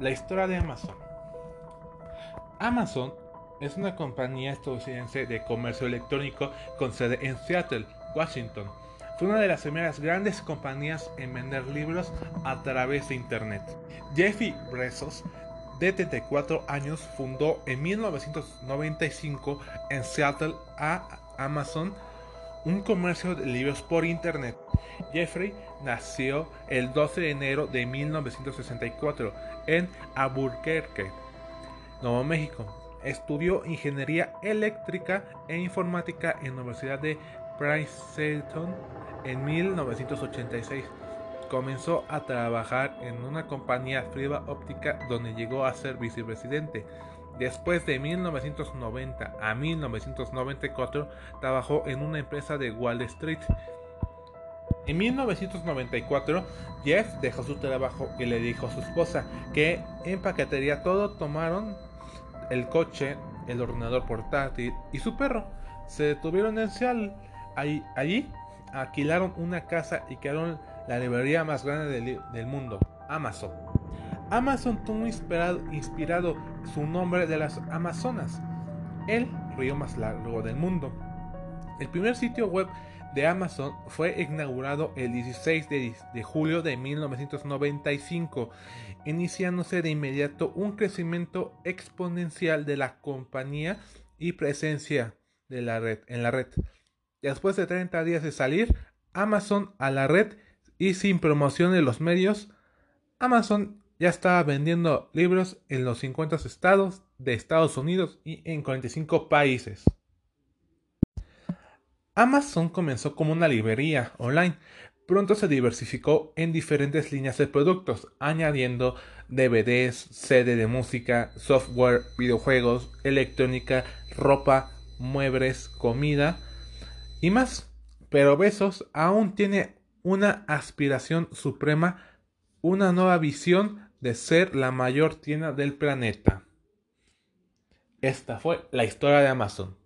La historia de Amazon. Amazon es una compañía estadounidense de comercio electrónico con sede en Seattle, Washington. Fue una de las primeras grandes compañías en vender libros a través de Internet. Jeffy Bezos, de 34 años, fundó en 1995 en Seattle a Amazon, un comercio de libros por Internet. Jeffrey nació el 12 de enero de 1964 en Albuquerque, Nuevo México. Estudió ingeniería eléctrica e informática en la Universidad de Princeton en 1986. Comenzó a trabajar en una compañía fibra óptica donde llegó a ser vicepresidente. Después de 1990 a 1994 trabajó en una empresa de Wall Street. En 1994 Jeff dejó su trabajo y le dijo a su esposa que en paquetería todo tomaron el coche, el ordenador portátil y su perro. Se detuvieron en Seattle. Allí, allí alquilaron una casa y crearon la librería más grande del mundo, Amazon. Amazon tuvo inspirado, su nombre de las Amazonas, el río más largo del mundo. El primer sitio web de Amazon fue inaugurado el 16 de, de, julio de 1995, iniciándose de inmediato un crecimiento exponencial de la compañía y presencia de la red, en la red. Después de 30 días de salir Amazon a la red y sin promoción de los medios, Amazon ya estaba vendiendo libros en los 50 estados de Estados Unidos y en 45 países. Amazon comenzó como una librería online. Pronto se diversificó en diferentes líneas de productos, añadiendo DVDs, CD de música, software, videojuegos, electrónica, ropa, muebles, comida y más. Pero Besos aún tiene una aspiración suprema, una nueva visión de ser la mayor tienda del planeta. Esta fue la historia de Amazon.